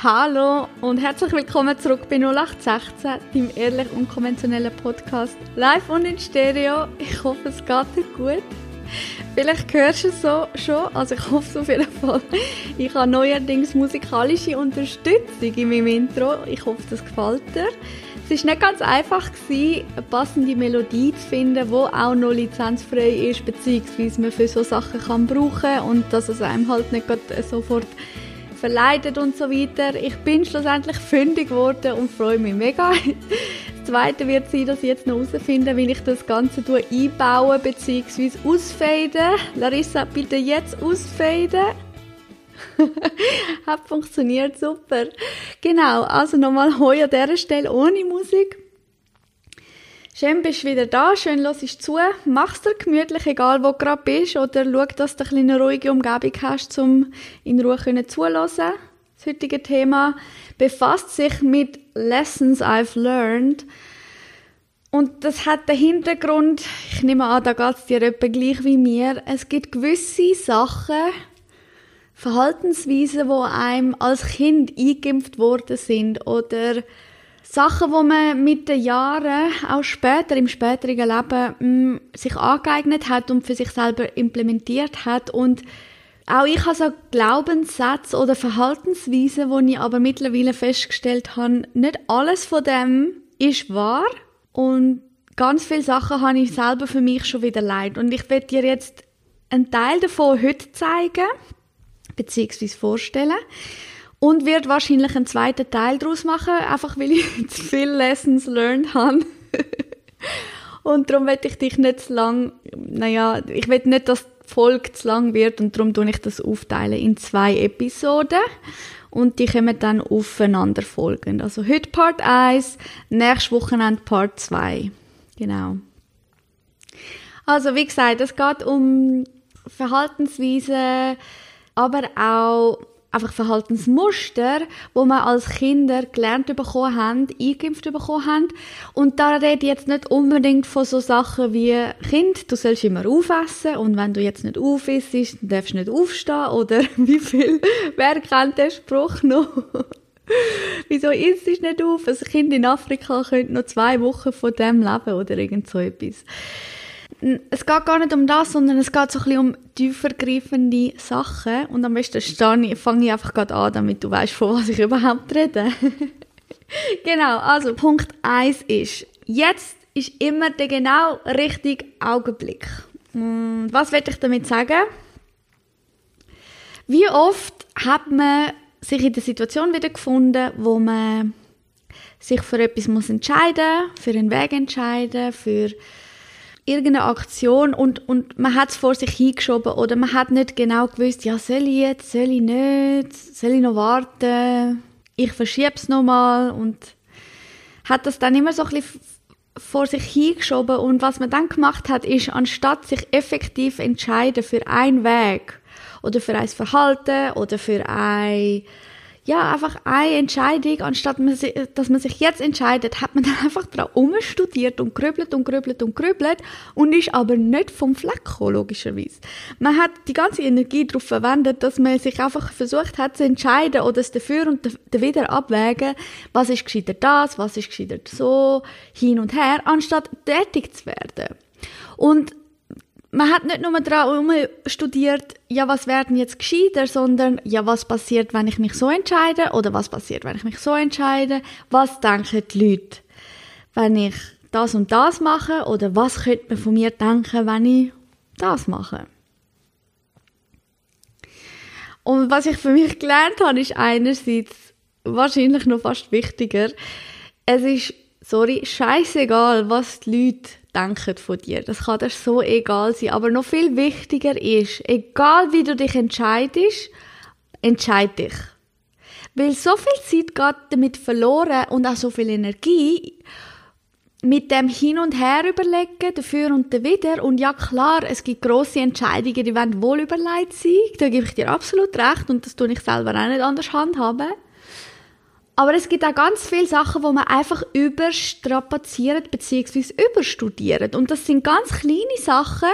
Hallo und herzlich willkommen zurück bei 0816, deinem ehrlich unkonventionellen Podcast, live und in Stereo. Ich hoffe, es geht dir gut. Vielleicht hörst du es so schon, also ich hoffe es auf jeden Fall. Ich habe neuerdings musikalische Unterstützung in meinem Intro. Ich hoffe, das gefällt dir. Es war nicht ganz einfach, gewesen, eine passende Melodie zu finden, die auch noch lizenzfrei ist, beziehungsweise man für so Sachen kann brauchen und dass es einem halt nicht sofort verleitet und so weiter. Ich bin schlussendlich fündig geworden und freue mich mega. Das zweite wird sein, dass ich jetzt noch herausfinde, wie ich das Ganze einbauen bzw. ausfaden. Larissa, bitte jetzt ausfaden. Hat funktioniert, super. Genau, also nochmal heu an dieser Stelle ohne Musik. Schön bist du wieder da, schön hörst zu. Mach's dir gemütlich, egal wo du gerade bist, oder schau, dass du eine ruhige Umgebung hast, um in Ruhe zulassen. Das heutige Thema befasst sich mit Lessons I've learned. Und das hat den Hintergrund, ich nehme an, da geht's dir etwa gleich wie mir. Es gibt gewisse Sachen, Verhaltensweisen, die einem als Kind eingeimpft worden sind oder Sachen, die man mit den Jahren, auch später, im späteren Leben, mh, mm, sich angeeignet hat und für sich selber implementiert hat. Und auch ich habe so Glaubenssätze oder Verhaltensweisen, wo ich aber mittlerweile festgestellt habe, nicht alles von dem ist wahr. Und ganz viele Sachen habe ich selber für mich schon wieder leid. Und ich werde dir jetzt einen Teil davon heute zeigen, beziehungsweise vorstellen und wird wahrscheinlich einen zweiten Teil daraus machen, einfach weil ich zu viele Lessons learned habe. und darum werde ich dich nicht zu lang, naja, ich will nicht, dass die Folge zu lang wird und darum tue ich das aufteilen in zwei Episoden und die kommen dann aufeinander folgend. Also heute Part 1, nächstes Wochenende Part 2. Genau. Also wie gesagt, es geht um Verhaltensweisen, aber auch einfach Verhaltensmuster, wo man als Kinder gelernt bekommen haben, eingeimpft bekommen haben. Und da rede ich jetzt nicht unbedingt von so Sachen wie Kind, du sollst immer aufessen und wenn du jetzt nicht aufisst, dann darfst du nicht aufstehen oder wie viel, wer kennt den Spruch noch? Wieso isst du nicht auf? Ein Kind in Afrika könnte noch zwei Wochen von dem leben oder irgend so etwas es geht gar nicht um das, sondern es geht so ein um tiefergreifende Sachen. Und am besten fange ich einfach gerade an, damit du weißt, von was ich überhaupt rede. genau, also Punkt 1 ist, jetzt ist immer der genau richtige Augenblick. Und was will ich damit sagen? Wie oft hat man sich in der Situation wieder gefunden, wo man sich für etwas muss entscheiden, für einen Weg entscheiden, für irgendeine Aktion und, und man hat es vor sich hingeschoben oder man hat nicht genau gewusst, ja, soll ich jetzt, soll ich nicht, soll ich noch warten, ich verschiebe es nochmal und hat das dann immer so ein bisschen vor sich hingeschoben und was man dann gemacht hat, ist, anstatt sich effektiv entscheiden für einen Weg oder für ein Verhalten oder für ein ja, einfach eine Entscheidung, anstatt man sich, dass man sich jetzt entscheidet, hat man dann einfach daran umstudiert und grübelt und grübelt und grübelt und ist aber nicht vom Fleck gekommen, logischerweise. Man hat die ganze Energie darauf verwendet, dass man sich einfach versucht hat zu entscheiden oder es dafür und wieder abwägen, was ist gescheiter das, was ist gescheiter so, hin und her, anstatt tätig zu werden. Und man hat nicht nur daran studiert, ja, was werden jetzt gescheiter, sondern ja, was passiert, wenn ich mich so entscheide oder was passiert, wenn ich mich so entscheide, was denken die Leute, wenn ich das und das mache? Oder was könnte man von mir denken, wenn ich das mache. Und was ich für mich gelernt habe, ist einerseits wahrscheinlich noch fast wichtiger, es ist, sorry, scheißegal, was die Leute denken von dir. Das kann dir so egal sein. Aber noch viel wichtiger ist, egal wie du dich entscheidest, entscheid dich. Weil so viel Zeit geht damit verloren und auch so viel Energie mit dem Hin und Her überlegen, dafür und dawider. Und ja, klar, es gibt grosse Entscheidungen, die wollen wohl überlegt sein. Da gebe ich dir absolut recht und das tue ich selber auch nicht anders handhaben. Aber es gibt auch ganz viele Sachen, wo man einfach überstrapaziert bzw. überstudiert. Und das sind ganz kleine Sachen,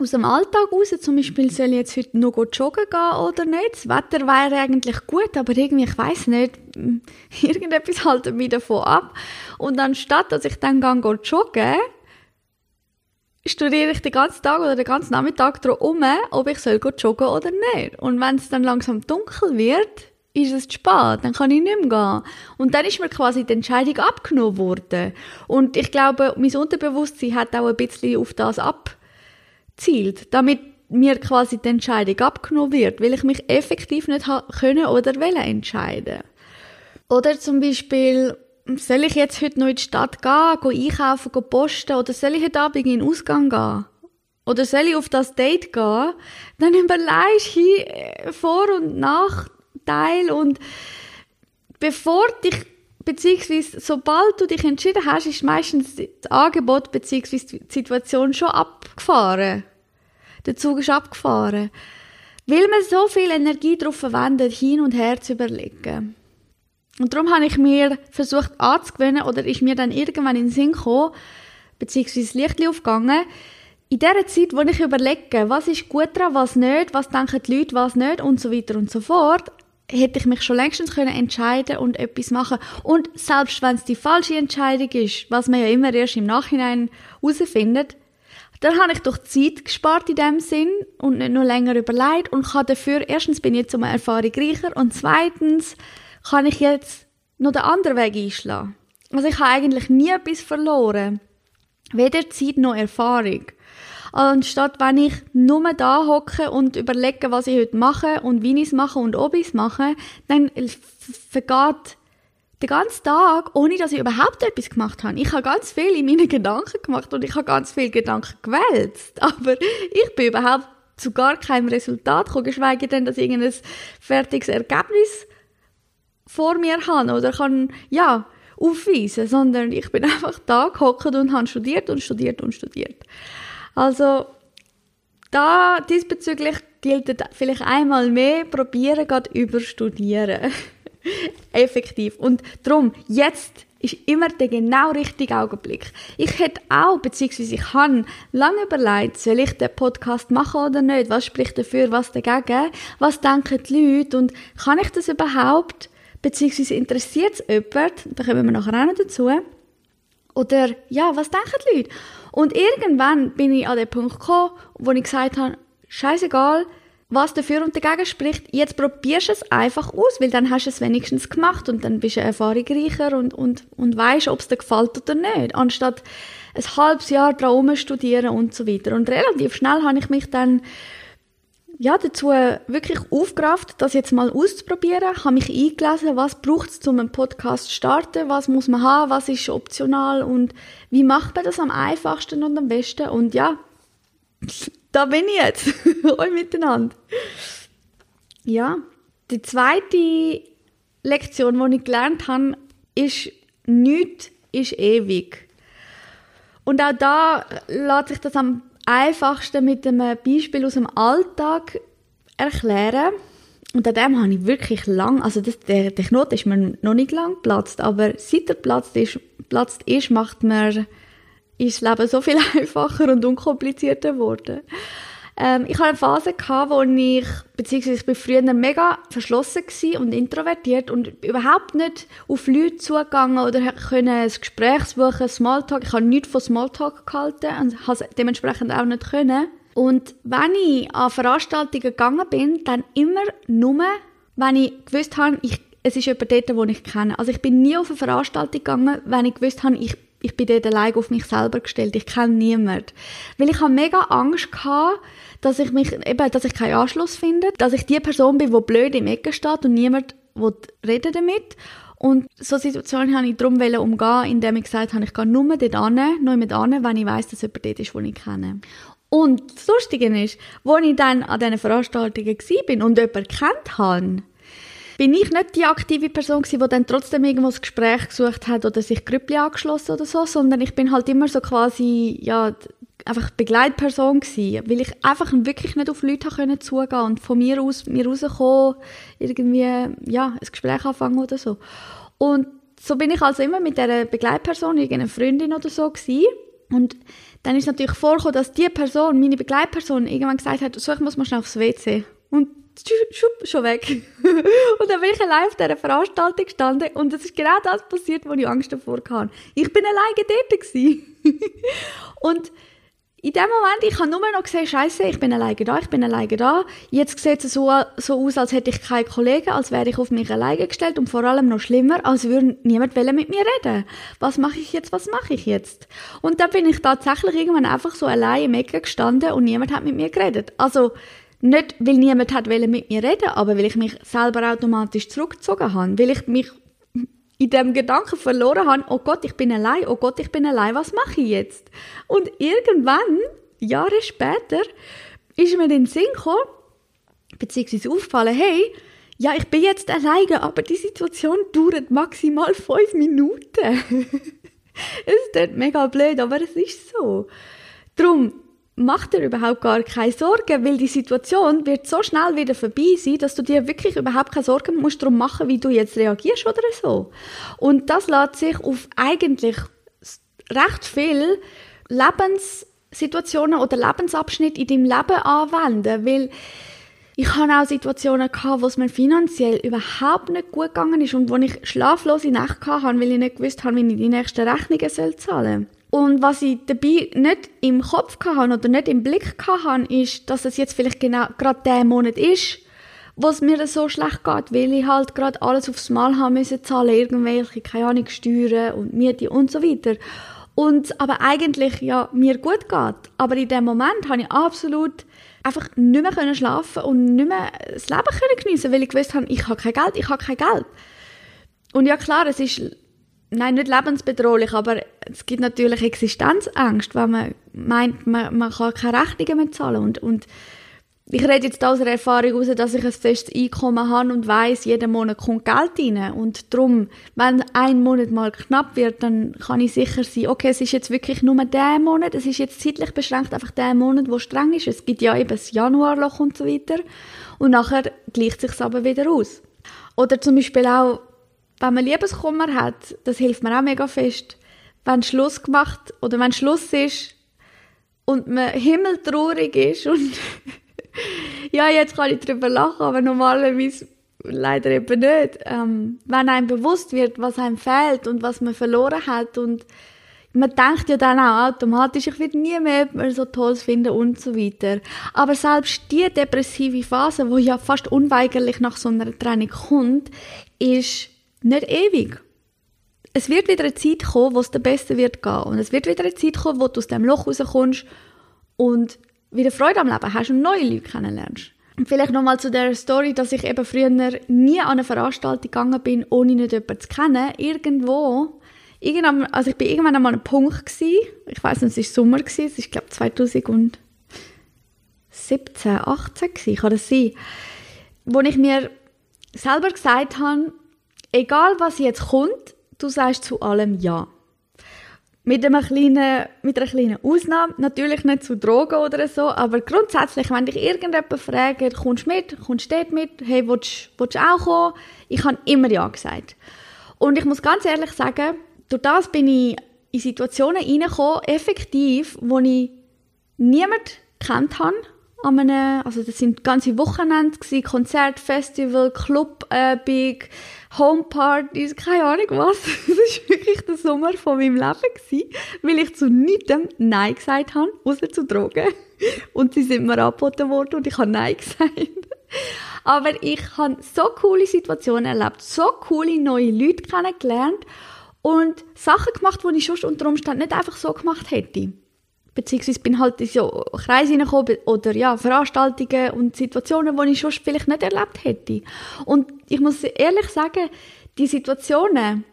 aus dem Alltag raus, zum Beispiel soll ich jetzt heute noch joggen gehen oder nicht. Das Wetter wäre eigentlich gut, aber irgendwie, ich weiß nicht, irgendetwas haltet mich davon ab. Und anstatt, dass ich dann gehe joggen, studiere ich den ganzen Tag oder den ganzen Nachmittag darum, ob ich soll joggen oder nicht. Und wenn es dann langsam dunkel wird, ist es zu spät, dann kann ich nicht mehr gehen. Und dann ist mir quasi die Entscheidung abgenommen worden. Und ich glaube, mein Unterbewusstsein hat auch ein bisschen auf das abzielt, damit mir quasi die Entscheidung abgenommen wird, weil ich mich effektiv nicht können oder wollen entscheiden. Oder zum Beispiel, soll ich jetzt heute noch in die Stadt gehen, gehen einkaufen, gehen posten, oder soll ich heute Abend in den Ausgang gehen? Oder soll ich auf das Date gehen? Dann überlegst du vor und nach Teil und bevor dich beziehungsweise sobald du dich entschieden hast, ist meistens das Angebot beziehungsweise die Situation schon abgefahren. Der Zug ist abgefahren. Weil man so viel Energie darauf verwendet, hin und her zu überlegen. Und darum habe ich mir versucht anzugewöhnen, oder ist mir dann irgendwann in den Sinn gekommen, beziehungsweise das Licht aufgegangen, in der Zeit, wo ich überlege, was ist gut dran, was nicht, was denken die Leute, was nicht und so weiter und so fort, hätte ich mich schon längstens können entscheiden und etwas machen. Und selbst wenn es die falsche Entscheidung ist, was man ja immer erst im Nachhinein herausfindet, dann habe ich doch Zeit gespart in dem Sinn und nicht nur länger überlegt und kann dafür, erstens bin ich jetzt um eine Erfahrung reicher und zweitens kann ich jetzt noch den anderen Weg einschlagen. Also ich habe eigentlich nie etwas verloren. Weder Zeit noch Erfahrung. Anstatt wenn ich nur da hocke und überlege, was ich heute mache und wie ich es mache und ob ich es mache, dann vergeht den ganzen Tag, ohne dass ich überhaupt etwas gemacht habe. Ich habe ganz viel in meinen Gedanken gemacht und ich habe ganz viele Gedanken gewälzt. Aber ich bin überhaupt zu gar keinem Resultat gekommen, geschweige denn, dass ich ein fertiges Ergebnis vor mir habe oder kann, ja, aufweisen, sondern ich bin einfach da gehockt und habe studiert und studiert und studiert. Also da diesbezüglich gilt vielleicht einmal mehr, probieren gerade überstudieren. Effektiv. Und darum, jetzt ist immer der genau richtige Augenblick. Ich hätte auch, beziehungsweise ich habe lange überlegt, soll ich den Podcast machen oder nicht? Was spricht dafür, was dagegen? Was denken die Leute? Und kann ich das überhaupt? Beziehungsweise interessiert es jemand? Da kommen wir nachher auch noch dazu. Oder, ja, was denken die Leute? Und irgendwann bin ich an den Punkt gekommen, wo ich gesagt habe, scheißegal, was dafür und dagegen spricht, jetzt probierst du es einfach aus, weil dann hast du es wenigstens gemacht und dann bist du erfahrungsreicher und, und, und weißt, ob es dir gefällt oder nicht, anstatt ein halbes Jahr dran studieren und so weiter. Und relativ schnell habe ich mich dann ja, dazu wirklich aufgerafft, das jetzt mal auszuprobieren. Ich habe mich eingelesen, was braucht es, um einen Podcast zu starten, was muss man haben, was ist optional und wie macht man das am einfachsten und am besten. Und ja, da bin ich jetzt, euch miteinander. Ja, die zweite Lektion, die ich gelernt habe, ist, nichts ist ewig. Und auch da lässt sich das am einfachsten mit einem Beispiel aus dem Alltag erklären. Und an dem habe ich wirklich lang, also das, der, der Knoten ist mir noch nicht lang geplatzt, aber seit er platzt ist, platzt ist macht mir, ist das Leben so viel einfacher und unkomplizierter geworden. Ähm, ich hatte eine Phase, gehabt, wo ich, beziehungsweise ich bin früher mega verschlossen und introvertiert und überhaupt nicht auf Leute zugegangen oder können ein Gespräch suchen, Smalltalk. Ich habe nichts von Smalltalk gehalten und habe es dementsprechend auch nicht können. Und wenn ich an Veranstaltungen gegangen bin, dann immer nur, wenn ich gewusst habe, ich, es ist jemand dort, den ich kenne. Also ich bin nie auf eine Veranstaltung gegangen, wenn ich gewusst habe, ich, ich bin dort allein auf mich selber gestellt. Ich kenne niemanden. Weil ich habe mega Angst gehabt, dass ich mich, eben, dass ich keinen Anschluss finde, dass ich die Person bin, die blöd im Ecken steht und niemand will reden damit. Und so Situationen habe ich darum umgehen, indem ich gesagt habe, ich gehe nur dort hin, nur mit an, wenn ich weiss, dass jemand dort ist, den ich kenne. Und das Lustige ist, als ich dann an diesen Veranstaltungen war und jemanden kennt habe, bin ich nicht die aktive Person gewesen, die dann trotzdem irgendwo ein Gespräch gesucht hat oder sich Grüppli angeschlossen oder so, sondern ich bin halt immer so quasi, ja, einfach Begleitperson gewesen, weil ich einfach wirklich nicht auf Leute können zugehen und von mir aus mir rauskommen, irgendwie ja ein Gespräch anfangen oder so. Und so bin ich also immer mit der Begleitperson, irgendeiner Freundin oder so gewesen. Und dann ist natürlich vorgekommen, dass die Person, meine Begleitperson, irgendwann gesagt hat, so, ich muss mal schnell aufs WC. Und schupp, schon weg. und dann bin ich allein auf dieser Veranstaltung gestanden und es ist genau das passiert, wo ich Angst davor hatte. Ich bin alleine dort und in dem Moment, ich habe nur noch gesehen, Scheiße, ich bin alleine da, ich bin alleine da. Jetzt sieht es so, so aus, als hätte ich keine Kollegen, als wäre ich auf mich alleine gestellt und vor allem noch schlimmer, als würde niemand mit mir reden. Was mache ich jetzt, was mache ich jetzt? Und dann bin ich tatsächlich irgendwann einfach so allein im Ecke gestanden und niemand hat mit mir geredet. Also, nicht, weil niemand hat mit mir reden aber weil ich mich selber automatisch zurückgezogen habe. Weil ich mich in dem Gedanken verloren habe, oh Gott, ich bin allein, oh Gott, ich bin allein, was mache ich jetzt? Und irgendwann, Jahre später, ist mir den Sinn gekommen, beziehungsweise aufgefallen, hey, ja, ich bin jetzt alleine, aber die Situation dauert maximal fünf Minuten. es ist mega blöd, aber es ist so. Drum, mach dir überhaupt gar keine Sorgen, weil die Situation wird so schnell wieder vorbei sein, dass du dir wirklich überhaupt keine Sorgen musst darum machen, wie du jetzt reagierst oder so. Und das lässt sich auf eigentlich recht viel Lebenssituationen oder Lebensabschnitte in deinem Leben anwenden, weil ich habe auch Situationen gehabt, wo es mir finanziell überhaupt nicht gut gegangen ist und wo ich schlaflose Nächte hatte, weil ich nicht gewusst habe, wie ich die nächsten Rechnungen zahlen soll. Und was ich dabei nicht im Kopf hatte oder nicht im Blick hatte, ist, dass es jetzt vielleicht genau gerade der Monat ist, wo es mir so schlecht geht, weil ich halt gerade alles aufs Mal haben müssen zahlen, irgendwelche, keine Ahnung, Steuern und Miete und so weiter. Und aber eigentlich ja mir gut geht. Aber in dem Moment habe ich absolut einfach nicht mehr können schlafen und nicht mehr das Leben können geniessen, weil ich gewusst habe, ich habe kein Geld, ich habe kein Geld. Und ja klar, es ist nein, nicht lebensbedrohlich, aber es gibt natürlich Existenzangst, wenn man meint, man, man kann keine Rechnungen mehr zahlen. Und, und ich rede jetzt aus der Erfahrung heraus, dass ich ein festes Einkommen habe und weiß, jeden Monat kommt Geld rein. Und darum, wenn ein Monat mal knapp wird, dann kann ich sicher sein, okay, es ist jetzt wirklich nur der Monat, es ist jetzt zeitlich beschränkt, einfach der Monat, wo streng ist. Es gibt ja eben das Januarloch und so weiter. Und nachher gleicht sich aber wieder aus. Oder zum Beispiel auch, wenn man Liebeskummer hat, das hilft mir auch mega fest, wenn Schluss gemacht oder wenn Schluss ist und man himmeltraurig ist und ja, jetzt kann ich darüber lachen, aber normalerweise leider eben nicht. Ähm, wenn einem bewusst wird, was einem fehlt und was man verloren hat und man denkt ja dann auch automatisch, ich werde nie mehr so toll finden und so weiter. Aber selbst die depressive Phase, wo ja fast unweigerlich nach so einer Trennung kommt, ist nicht ewig. Es wird wieder eine Zeit kommen, wo es der Beste wird gehen. Und es wird wieder eine Zeit kommen, wo du aus dem Loch rauskommst und wieder Freude am Leben hast und neue Leute kennenlernst. Und vielleicht nochmal zu der Story, dass ich eben früher nie an eine Veranstaltung gegangen bin, ohne nicht jemanden zu kennen. Irgendwo, also ich bin irgendwann einmal an einem Punkt gewesen, ich weiß nicht, es war Sommer, gewesen, es ist glaube 2017, 18 gewesen, kann das sein, wo ich mir selber gesagt habe, egal was jetzt kommt, du sagst zu allem Ja. Mit, einem kleinen, mit einer kleinen Ausnahme, natürlich nicht zu Drogen oder so, aber grundsätzlich, wenn dich irgendjemand fragt, kommst du mit, kommst du dort mit, hey, willst, willst du auch kommen? Ich habe immer Ja gesagt. Und ich muss ganz ehrlich sagen, durch das bin ich in Situationen reingekommen, effektiv, wo ich niemand kennt habe, an einem, also das sind ganze Wochenende gewesen, Konzert, Festival, Club, äh, Big, Homepartys, keine Ahnung was. Das war wirklich der Sommer von meinem Leben gewesen, weil ich zu niemandem Nein gesagt habe, außer zu Drogen. Und sie sind mir angeboten worden und ich habe Nein gesagt. Aber ich habe so coole Situationen erlebt, so coole neue Leute kennengelernt und Sachen gemacht, die ich sonst unter Umständen nicht einfach so gemacht hätte beziehungsweise bin halt in so Kreise hineingekommen oder ja, Veranstaltungen und Situationen, die ich schon vielleicht nicht erlebt hätte. Und ich muss ehrlich sagen, die Situationen,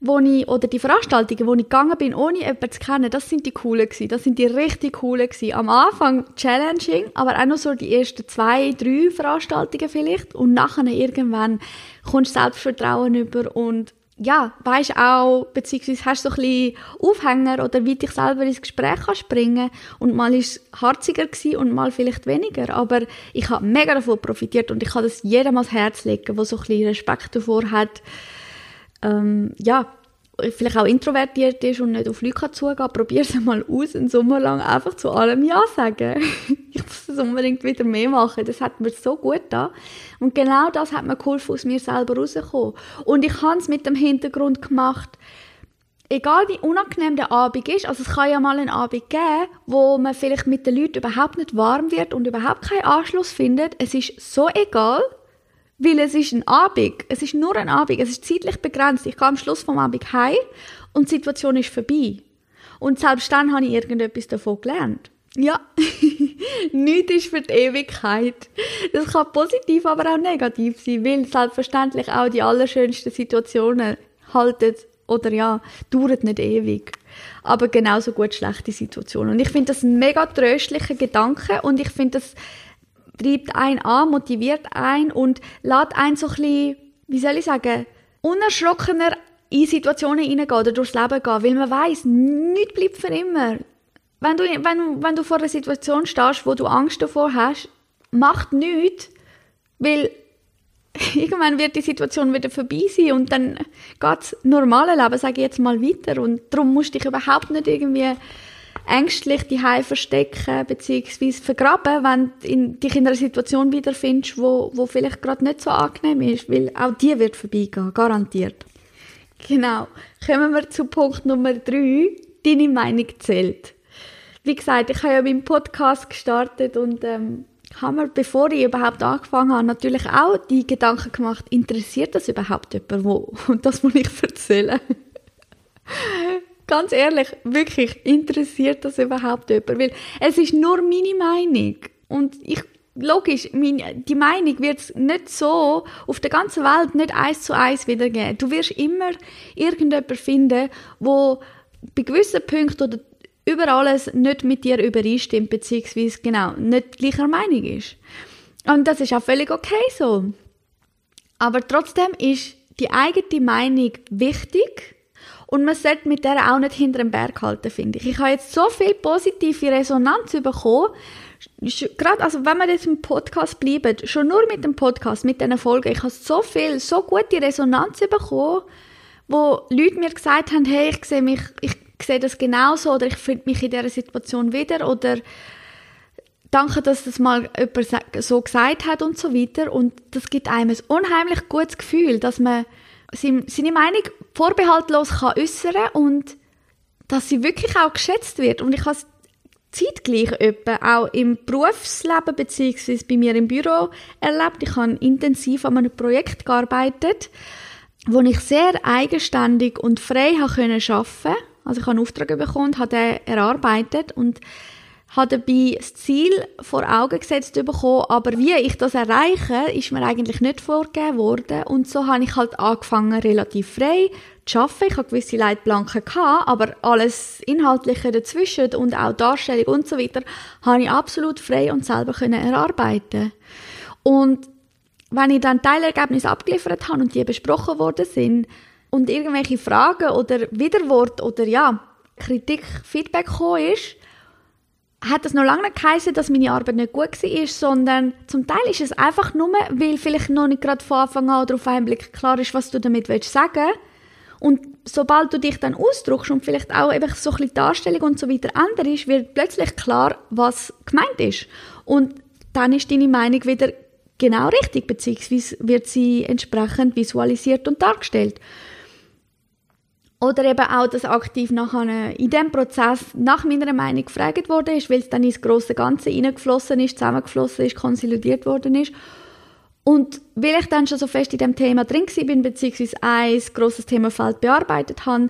wo ich, oder die Veranstaltungen, wo ich gegangen bin, ohne jemanden zu kennen, das sind die coolen gewesen. Das sind die richtig coolen gewesen. Am Anfang challenging, aber auch noch so die ersten zwei, drei Veranstaltungen vielleicht. Und nachher irgendwann kommst du Selbstvertrauen über und ja, weisst auch, beziehungsweise hast du so ein bisschen Aufhänger oder wie dich selber ins Gespräch kannst bringen. Und mal ist es harziger und mal vielleicht weniger, aber ich habe mega davon profitiert und ich kann das jedem ans Herz legen, der so ein bisschen Respekt davor hat, ähm, ja, vielleicht auch introvertiert ist und nicht auf Leute zugehen kann, probier es mal aus, einen Sommer lang einfach zu allem Ja sagen. ich muss das unbedingt wieder mehr machen. Das hat mir so gut da. Und genau das hat mir geholfen, aus mir selber rauszukommen. Und ich habe es mit dem Hintergrund gemacht, egal wie unangenehm der Abend ist, also es kann ja mal einen Abend geben, wo man vielleicht mit den Leuten überhaupt nicht warm wird und überhaupt keinen Anschluss findet. Es ist so egal, weil es ist ein Abend. Es ist nur ein Abend. Es ist zeitlich begrenzt. Ich gehe am Schluss vom Abend heim und die Situation ist vorbei. Und selbst dann habe ich irgendetwas davon gelernt. Ja, nichts ist für die Ewigkeit. Das kann positiv, aber auch negativ sein, weil selbstverständlich auch die allerschönsten Situationen halten oder ja, dauern nicht ewig. Aber genauso gut schlechte Situationen. Und ich finde das ein mega tröstlicher Gedanke und ich finde das treibt einen an, motiviert einen und lässt einen so ein bisschen, wie soll ich sagen, unerschrockener in Situationen hineingehen oder durchs Leben gehen, weil man weiß, nichts bleibt für immer. Wenn du, wenn, wenn du vor einer Situation stehst, wo du Angst davor hast, macht nichts, weil irgendwann wird die Situation wieder vorbei sein und dann geht das normale Leben, sage ich jetzt mal, weiter und darum musst du dich überhaupt nicht irgendwie ängstlich die verstecken bzw. vergraben, wenn du dich in einer Situation wiederfindest, wo, wo vielleicht gerade nicht so angenehm ist, weil auch die wird vorbeigehen, garantiert. Genau. Kommen wir zu Punkt Nummer drei. Deine Meinung zählt. Wie gesagt, ich habe ja meinen Podcast gestartet und ähm, habe mir, bevor ich überhaupt angefangen habe, natürlich auch die Gedanken gemacht, interessiert das überhaupt jemand wo? Und das muss ich erzählen ganz ehrlich, wirklich, interessiert das überhaupt jemand? Weil es ist nur meine Meinung. Und ich, logisch, meine, die Meinung wird es nicht so auf der ganzen Welt nicht eins zu eins wiedergeben. Du wirst immer irgendjemanden finden, wo bei gewissen Punkten oder über alles nicht mit dir übereinstimmt, beziehungsweise genau, nicht gleicher Meinung ist. Und das ist auch völlig okay so. Aber trotzdem ist die eigene Meinung wichtig und man sollte mit der auch nicht hinter dem Berg halten, finde ich. Ich habe jetzt so viel positive Resonanz bekommen. Gerade, also wenn wir jetzt im Podcast bleiben, schon nur mit dem Podcast, mit diesen Folgen, ich habe so viel, so gute Resonanz bekommen, wo Leute mir gesagt haben, hey, ich sehe mich, ich sehe das genauso oder ich finde mich in dieser Situation wieder oder danke, dass das mal jemand so gesagt hat und so weiter. Und das gibt einem ein unheimlich gutes Gefühl, dass man seine Meinung vorbehaltlos kann äußern und dass sie wirklich auch geschätzt wird. Und ich habe zeitgleich etwa auch im Berufsleben beziehungsweise bei mir im Büro erlebt. Ich habe intensiv an einem Projekt gearbeitet, wo ich sehr eigenständig und frei arbeiten. Also ich habe einen Auftrag bekommen, habe den erarbeitet und habe dabei das Ziel vor Augen gesetzt bekommen, aber wie ich das erreiche, ist mir eigentlich nicht vorgegeben worden und so habe ich halt angefangen, relativ frei zu arbeiten. Ich hatte gewisse Leitplanken, gehabt, aber alles Inhaltliche dazwischen und auch Darstellung und so weiter, habe ich absolut frei und selber können erarbeiten. Und wenn ich dann Teilergebnisse abgeliefert habe und die besprochen worden sind und irgendwelche Fragen oder Widerwort oder ja, Kritik, Feedback gekommen ist, hat das noch lange nicht geheißen, dass meine Arbeit nicht gut war, sondern zum Teil ist es einfach nur, weil vielleicht noch nicht gerade von Anfang an oder auf einen Blick klar ist, was du damit willst sagen und sobald du dich dann ausdrückst und vielleicht auch eben so ein bisschen die Darstellung und so weiter änderst, wird plötzlich klar, was gemeint ist. Und dann ist deine Meinung wieder genau richtig, beziehungsweise wird sie entsprechend visualisiert und dargestellt. Oder eben auch, dass aktiv nachher in diesem Prozess nach meiner Meinung gefragt worden ist, weil es dann ins große Ganze hineingeflossen ist, zusammengeflossen ist, konsolidiert worden ist. Und weil ich dann schon so fest in dem Thema drin bin, beziehungsweise ein grosses Themafeld bearbeitet habe,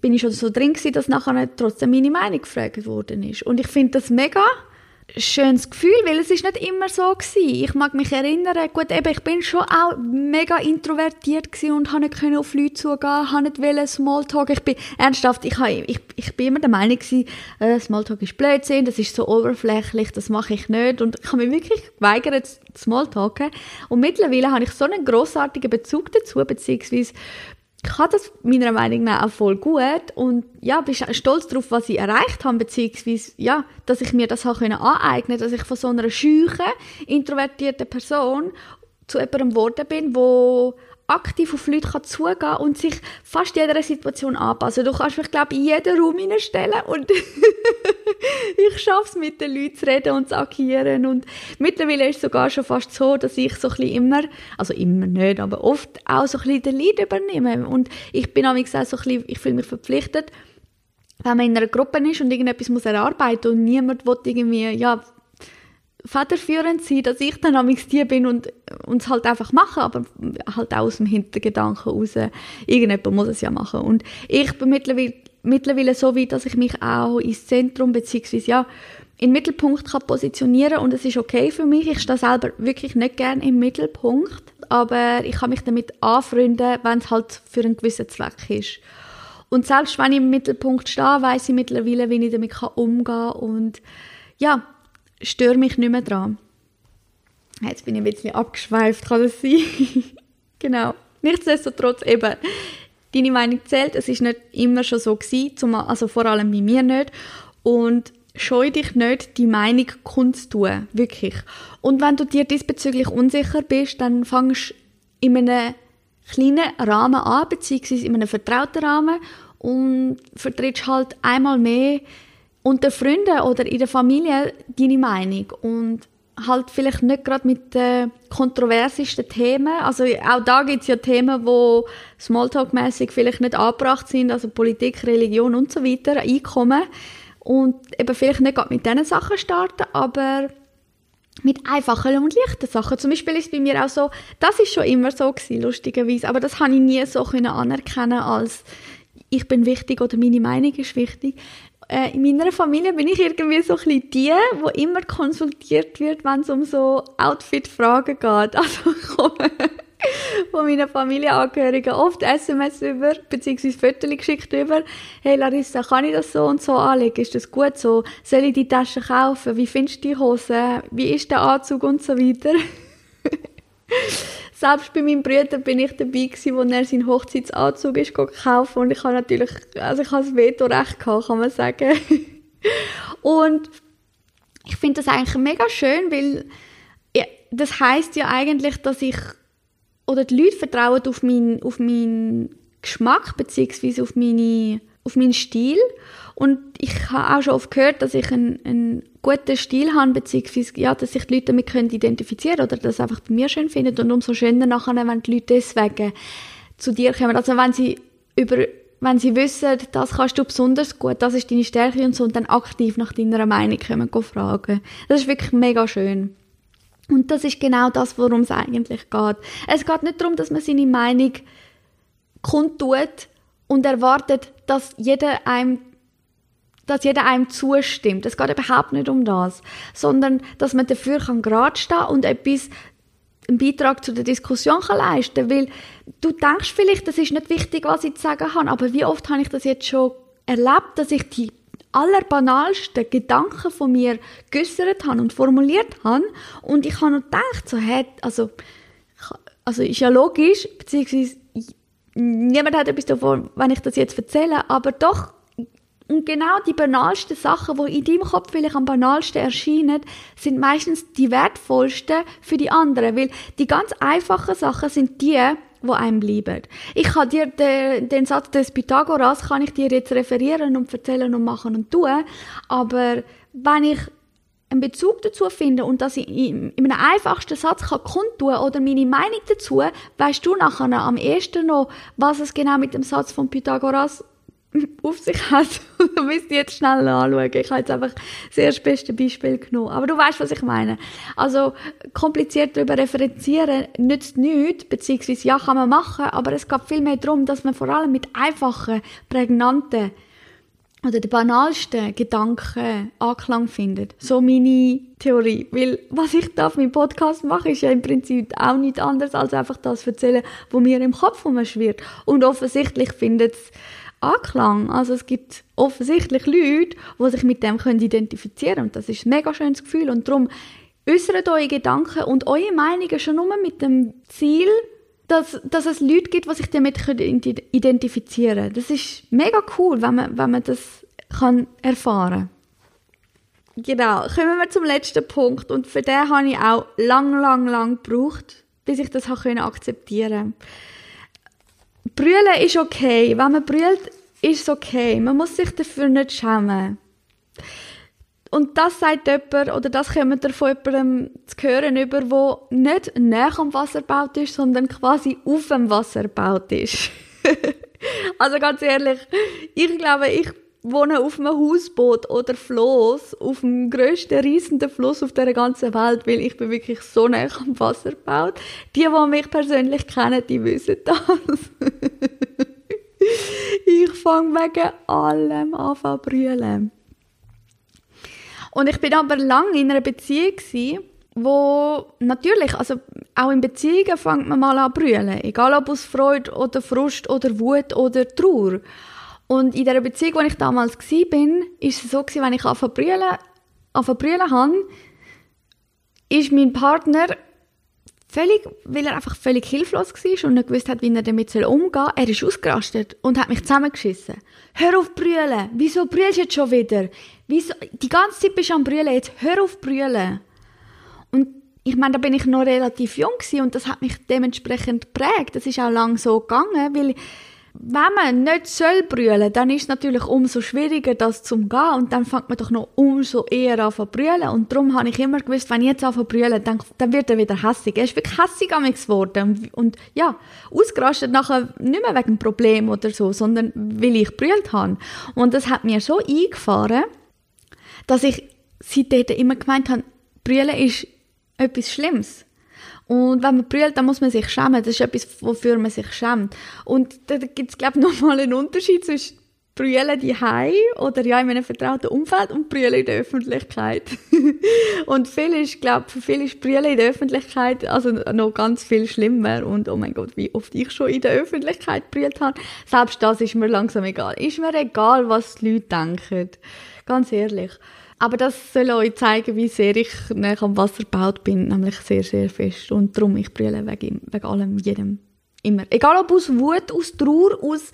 bin ich schon so drin gewesen, dass nachher trotzdem meine Meinung gefragt worden ist. Und ich finde das mega schönes Gefühl, weil es ist nicht immer so gewesen. Ich mag mich erinnern, gut, eben, ich bin schon auch mega introvertiert und habe nicht auf Leute zugehen, habe nicht wollen Smalltalk. Ich bin, ernsthaft, ich, habe, ich, ich bin immer der Meinung gewesen, äh, Smalltalk ist Blödsinn, das ist so oberflächlich, das mache ich nicht. Und ich habe mich wirklich geweigert, Smalltalken. Und mittlerweile habe ich so einen grossartigen Bezug dazu, beziehungsweise kann das meiner Meinung nach auch voll gut und ja, bin stolz darauf, was ich erreicht habe, beziehungsweise ja, dass ich mir das auch aneignen dass ich von so einer scheuchen, introvertierten Person zu jemandem geworden bin, wo aktiv auf Leute kann zugehen und sich fast jeder Situation anpassen. Du kannst mich, glaube ich, in jeden Raum hineinstellen und ich schaffe es, mit den Leuten zu reden und zu agieren. Und mittlerweile ist es sogar schon fast so, dass ich so ein bisschen immer, also immer nicht, aber oft auch so ein bisschen den Lead übernehme. Und ich bin auch so ein bisschen, ich fühle mich verpflichtet, wenn man in einer Gruppe ist und irgendetwas muss erarbeiten und niemand will irgendwie, ja, federführend sein, dass ich dann am die bin und es halt einfach mache, aber halt auch aus dem Hintergedanken raus, irgendjemand muss es ja machen. Und ich bin mittlerweile, mittlerweile so weit, dass ich mich auch ins Zentrum beziehungsweise ja, in den Mittelpunkt kann positionieren und es ist okay für mich. Ich stehe selber wirklich nicht gerne im Mittelpunkt, aber ich kann mich damit anfreunden, wenn es halt für einen gewissen Zweck ist. Und selbst wenn ich im Mittelpunkt stehe, weiß ich mittlerweile, wie ich damit umgehen kann und ja, störe mich nicht mehr dran. Jetzt bin ich ein bisschen abgeschweift, kann das sein? genau. Nichtsdestotrotz eben, deine Meinung zählt. Es ist nicht immer schon so gewesen, also vor allem bei mir nicht. Und scheu dich nicht, die Meinung kundzutun. Wirklich. Und wenn du dir diesbezüglich unsicher bist, dann fangst in einem kleinen Rahmen an, beziehungsweise in einem vertrauten Rahmen und vertrittst halt einmal mehr unter Freunden oder in der Familie deine Meinung und halt vielleicht nicht gerade mit den kontroversesten Themen. Also auch da gibt es ja Themen, wo Smalltalk-mäßig vielleicht nicht angebracht sind, also Politik, Religion und so weiter, Einkommen. Und eben vielleicht nicht gerade mit diesen Sachen starten, aber mit einfachen und leichten Sachen. Zum Beispiel ist es bei mir auch so, das ist schon immer so gewesen, lustigerweise, aber das habe ich nie so anerkennen als ich bin wichtig oder meine Meinung ist wichtig äh, in meiner Familie bin ich irgendwie so ein bisschen die, wo immer konsultiert wird, wenn es um so Outfit-Fragen geht. Also ich komme von meinen Familienangehörigen oft SMS über, beziehungsweise Fotos geschickt über. Hey Larissa, kann ich das so und so anlegen? Ist das gut so? Soll ich die Tasche kaufen? Wie findest du die Hose? Wie ist der Anzug und so weiter? Selbst bei meinem Bruder bin ich dabei gewesen, wo er seinen Hochzeitsanzug ist gekauft und ich habe natürlich, also ich habe das Veto-Recht gehabt, kann man sagen. und ich finde das eigentlich mega schön, weil ja, das heißt ja eigentlich, dass ich oder die Leute vertrauen auf meinen auf meinen Geschmack beziehungsweise auf meine auf meinen Stil und ich habe auch schon oft gehört, dass ich einen, einen guten Stil habe, beziehungsweise ja, dass sich die Leute damit können identifizieren oder das einfach bei mir schön finden und umso schöner nachher, wenn die Leute deswegen zu dir kommen. Also wenn sie über wenn sie wissen, das kannst du besonders gut, das ist deine Stärke und so, und dann aktiv nach deiner Meinung kommen, fragen. Das ist wirklich mega schön. Und das ist genau das, worum es eigentlich geht. Es geht nicht darum, dass man seine Meinung kundtut und erwartet, dass jeder einem dass jeder einem zustimmt. Es geht überhaupt nicht um das, sondern dass man dafür kann gerade stehen und etwas einen Beitrag zu der Diskussion kann leisten weil du denkst vielleicht, das ist nicht wichtig, was ich zu sagen habe, aber wie oft habe ich das jetzt schon erlebt, dass ich die allerbanalsten Gedanken von mir geäussert habe und formuliert habe und ich habe noch gedacht, so, hey, also, also ist ja logisch, beziehungsweise niemand hat etwas davon, wenn ich das jetzt erzähle, aber doch und genau die banalsten Sachen, die in deinem Kopf vielleicht am banalsten erscheinen, sind meistens die wertvollsten für die anderen, weil die ganz einfachen Sachen sind die, wo einem bleiben. Ich kann dir den, den Satz des Pythagoras kann ich dir jetzt referieren und erzählen und machen und tun, aber wenn ich einen Bezug dazu finde und das in, in einem einfachsten Satz kann kundtun oder meine Meinung dazu, weißt du nachher am ehesten noch, was es genau mit dem Satz von Pythagoras auf sich hat. da müsst jetzt schnell anschauen. Ich habe jetzt einfach das erste beste Beispiel genommen. Aber du weißt, was ich meine. Also, kompliziert darüber referenzieren nützt nichts, beziehungsweise ja, kann man machen, aber es geht viel mehr darum, dass man vor allem mit einfachen, prägnanten oder den banalsten Gedanken Anklang findet. So meine Theorie. Weil was ich da auf meinem Podcast mache, ist ja im Prinzip auch nichts anderes, als einfach das erzählen, was mir im Kopf umschwirrt. Und offensichtlich findet es Anklang. Also es gibt offensichtlich Leute, die sich mit dem können identifizieren können. Und das ist ein mega schönes Gefühl. Und darum äußert eure Gedanken und eure Meinungen schon nur mit dem Ziel, dass, dass es Leute gibt, die sich damit identifizieren können. Das ist mega cool, wenn man, wenn man das kann erfahren Genau, kommen wir zum letzten Punkt. Und für den habe ich auch lang, lang, lang gebraucht, bis ich das akzeptieren konnte Brüllen ist okay. Wenn man brüllt, ist es okay. Man muss sich dafür nicht schämen. Und das sagt jemand, oder das kommt von jemandem zu hören, über, der nicht nach am Wasser gebaut ist, sondern quasi auf dem Wasser gebaut ist. also ganz ehrlich, ich glaube, ich wohne auf einem Hausboot oder Floß, auf dem grössten, riesenden Fluss auf der ganzen Welt, weil ich bin wirklich so nah am Wasser gebaut. Die, die mich persönlich kennen, die wissen das. ich fange wegen allem an zu brüllen. Und ich bin aber lange in einer Beziehung gewesen, wo natürlich, also auch in Beziehungen fängt man mal an brüllen. Egal ob aus Freude oder Frust oder Wut oder Trauer. Und in der Beziehung, wo ich damals war, bin, ist es so gewesen, wenn ich anfangen brüllen, anfangen brüllen habe, ist mein Partner völlig, weil er einfach völlig hilflos war und nicht gewusst hat, wie er damit umgehen soll, er ist ausgerastet und hat mich zusammengeschissen. Hör auf brüllen! Wieso brüllst du jetzt schon wieder? Wieso? Die ganze Zeit bist du am brüllen, jetzt hör auf brüllen! Und ich meine, da bin ich noch relativ jung und das hat mich dementsprechend geprägt. Das ist auch lang so gegangen, weil wenn man nicht soll brüllen, dann ist es natürlich umso schwieriger, das zu umgehen. Und dann fängt man doch noch umso eher an zu brüllen. Und darum habe ich immer gewusst, wenn ich jetzt anfange zu brüllen, dann, dann wird er wieder hässig. Er ist wirklich hässig am geworden. Und, und, ja, ausgerastet nachher nicht mehr wegen Problem oder so, sondern weil ich brüllt habe. Und das hat mir so eingefahren, dass ich seitdem immer gemeint habe, brüllen ist etwas Schlimmes. Und wenn man brüllt, dann muss man sich schämen. Das ist etwas, wofür man sich schämt. Und da gibt es, glaube ich, nochmal einen Unterschied zwischen brüllen die Hai oder ja in einem vertrauten Umfeld und brüllen in der Öffentlichkeit. und viel ist, glaube für viele ist brüllen in der Öffentlichkeit also noch ganz viel schlimmer und oh mein Gott, wie oft ich schon in der Öffentlichkeit brüllt habe. Selbst das ist mir langsam egal. Ist mir egal, was die Leute denken. Ganz ehrlich. Aber das soll euch zeigen, wie sehr ich nach am Wasser gebaut bin, nämlich sehr, sehr fest. Und darum, ich brülle wegen, wegen allem, jedem, immer. Egal ob aus Wut, aus Trauer, aus,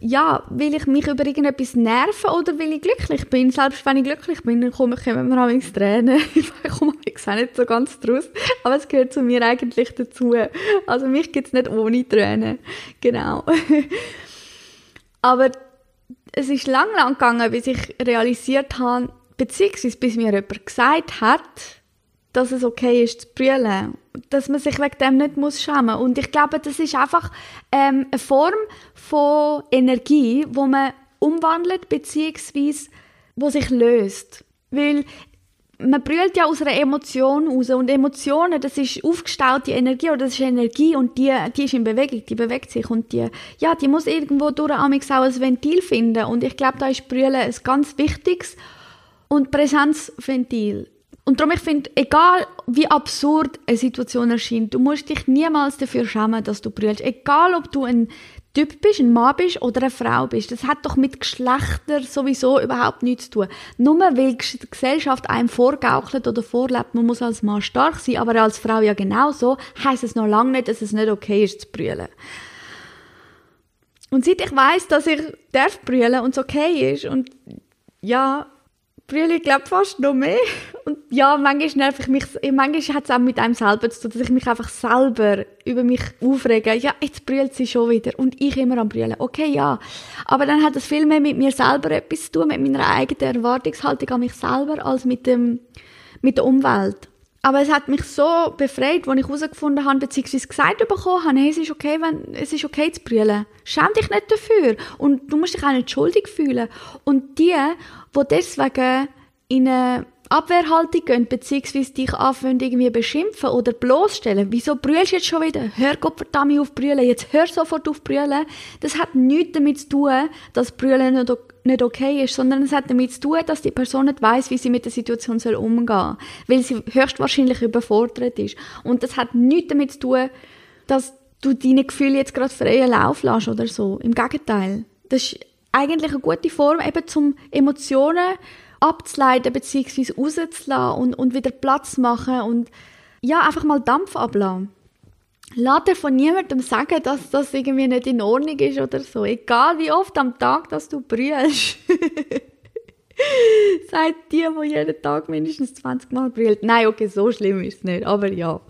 ja, will ich mich über irgendetwas nerven oder will ich glücklich bin. Selbst wenn ich glücklich bin, dann komme, kommen mir auch Tränen. ich komme auch nicht so ganz draus. Aber es gehört zu mir eigentlich dazu. Also mich gibt es nicht ohne Tränen. Genau. Aber es ist lang, lang gegangen, bis ich realisiert habe, beziehungsweise bis mir jemand gesagt hat, dass es okay ist zu brüllen, dass man sich wegen dem nicht muss schämen und ich glaube, das ist einfach ähm, eine Form von Energie, wo man umwandelt beziehungsweise wo sich löst, weil man brüllt ja aus einer Emotion raus und Emotionen, das ist aufgestaute Energie oder das ist Energie und die, die ist in Bewegung, die bewegt sich und die, ja, die muss irgendwo durch auch ein Ventil finden. Und ich glaube, da ist Brüllen ein ganz wichtiges und Präsenzventil. Und darum, ich finde, egal wie absurd eine Situation erscheint, du musst dich niemals dafür schämen, dass du brüllst. Egal, ob du ein Typ bist, ein Mann bist oder eine Frau bist. Das hat doch mit Geschlechter sowieso überhaupt nichts zu tun. Nur weil die Gesellschaft einem vorgaukelt oder vorlebt, man muss als Mann stark sein, aber als Frau ja genauso, heisst es noch lange nicht, dass es nicht okay ist zu brüllen. Und seit ich weiß, dass ich darf brüllen und es okay ist und ja, brülle ich glaube fast noch mehr. Und ja, manchmal nerv ich mich, manchmal hat es auch mit einem selber zu tun, dass ich mich einfach selber über mich aufrege. Ja, jetzt brüllt sie schon wieder und ich immer am brüllen. Okay, ja. Aber dann hat es viel mehr mit mir selber etwas zu tun, mit meiner eigenen Erwartungshaltung an mich selber, als mit dem, mit der Umwelt. Aber es hat mich so befreit, als ich herausgefunden habe, beziehungsweise gesagt bekommen habe, hey, es ist okay, wenn, es ist okay zu brüllen. Schäm dich nicht dafür. Und du musst dich auch nicht schuldig fühlen. Und die, die deswegen in eine Abwehrhaltung gehen, beziehungsweise dich anfangen irgendwie beschimpfen oder bloßstellen. Wieso brüllst du jetzt schon wieder? Hör Gott verdammt auf brüllen. Jetzt hör sofort auf brüllen. Das hat nichts damit zu tun, dass brüllen nicht okay ist, sondern es hat damit zu tun, dass die Person nicht weiß, wie sie mit der Situation soll umgehen soll, weil sie höchstwahrscheinlich überfordert ist. Und das hat nichts damit zu tun, dass du deine Gefühle jetzt gerade freien Lauf lässt oder so. Im Gegenteil. Das ist eigentlich eine gute Form, eben zum Emotionen abzuleiten bzw. rauszulassen und, und wieder Platz machen und ja, einfach mal Dampf ablassen. Lass dir von niemandem sagen, dass das irgendwie nicht in Ordnung ist oder so. Egal wie oft am Tag, dass du brüllst. Sagt die, die jeden Tag mindestens 20 Mal brüllt. Nein, okay, so schlimm ist es nicht, aber ja.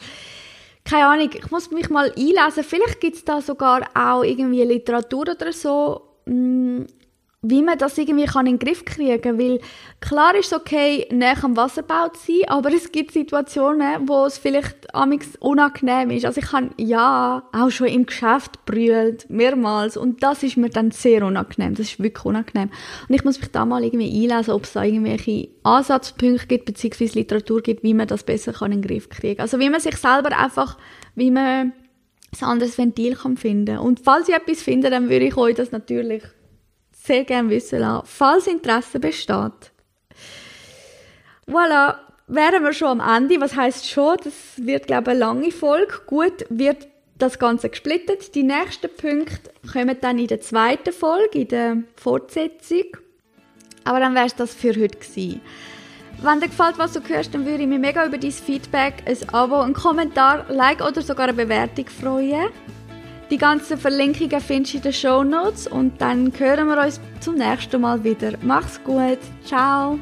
keine Ahnung, ich muss mich mal einlesen. Vielleicht gibt es da sogar auch irgendwie Literatur oder so, mm, wie man das irgendwie kann in den Griff kriegen kann. Weil klar ist es okay, näher am Wasserbau zu sein, aber es gibt Situationen, wo es vielleicht unangenehm ist. Also ich habe ja auch schon im Geschäft brüllt, mehrmals. Und das ist mir dann sehr unangenehm. Das ist wirklich unangenehm. Und ich muss mich da mal irgendwie einlesen, ob es da irgendwelche Ansatzpunkte gibt, beziehungsweise Literatur gibt, wie man das besser kann in den Griff kriegen kann. Also wie man sich selber einfach, wie man ein anderes Ventil kann finden. Und falls ich etwas finde, dann würde ich euch das natürlich sehr gerne wissen lassen, falls Interesse besteht. Voilà, wären wir schon am Ende. Was heißt schon? Das wird, glaube ich, eine lange Folge. Gut, wird das Ganze gesplittet. Die nächsten Punkte kommen dann in der zweiten Folge, in der Fortsetzung. Aber dann wäre es das für heute gewesen. Wenn dir gefällt, was du hörst, dann würde ich mich mega über dein Feedback, ein Abo, einen Kommentar, Like oder sogar eine Bewertung freuen. Die ganzen Verlinkungen findest du in den Show Notes und dann hören wir uns zum nächsten Mal wieder. Mach's gut. Ciao.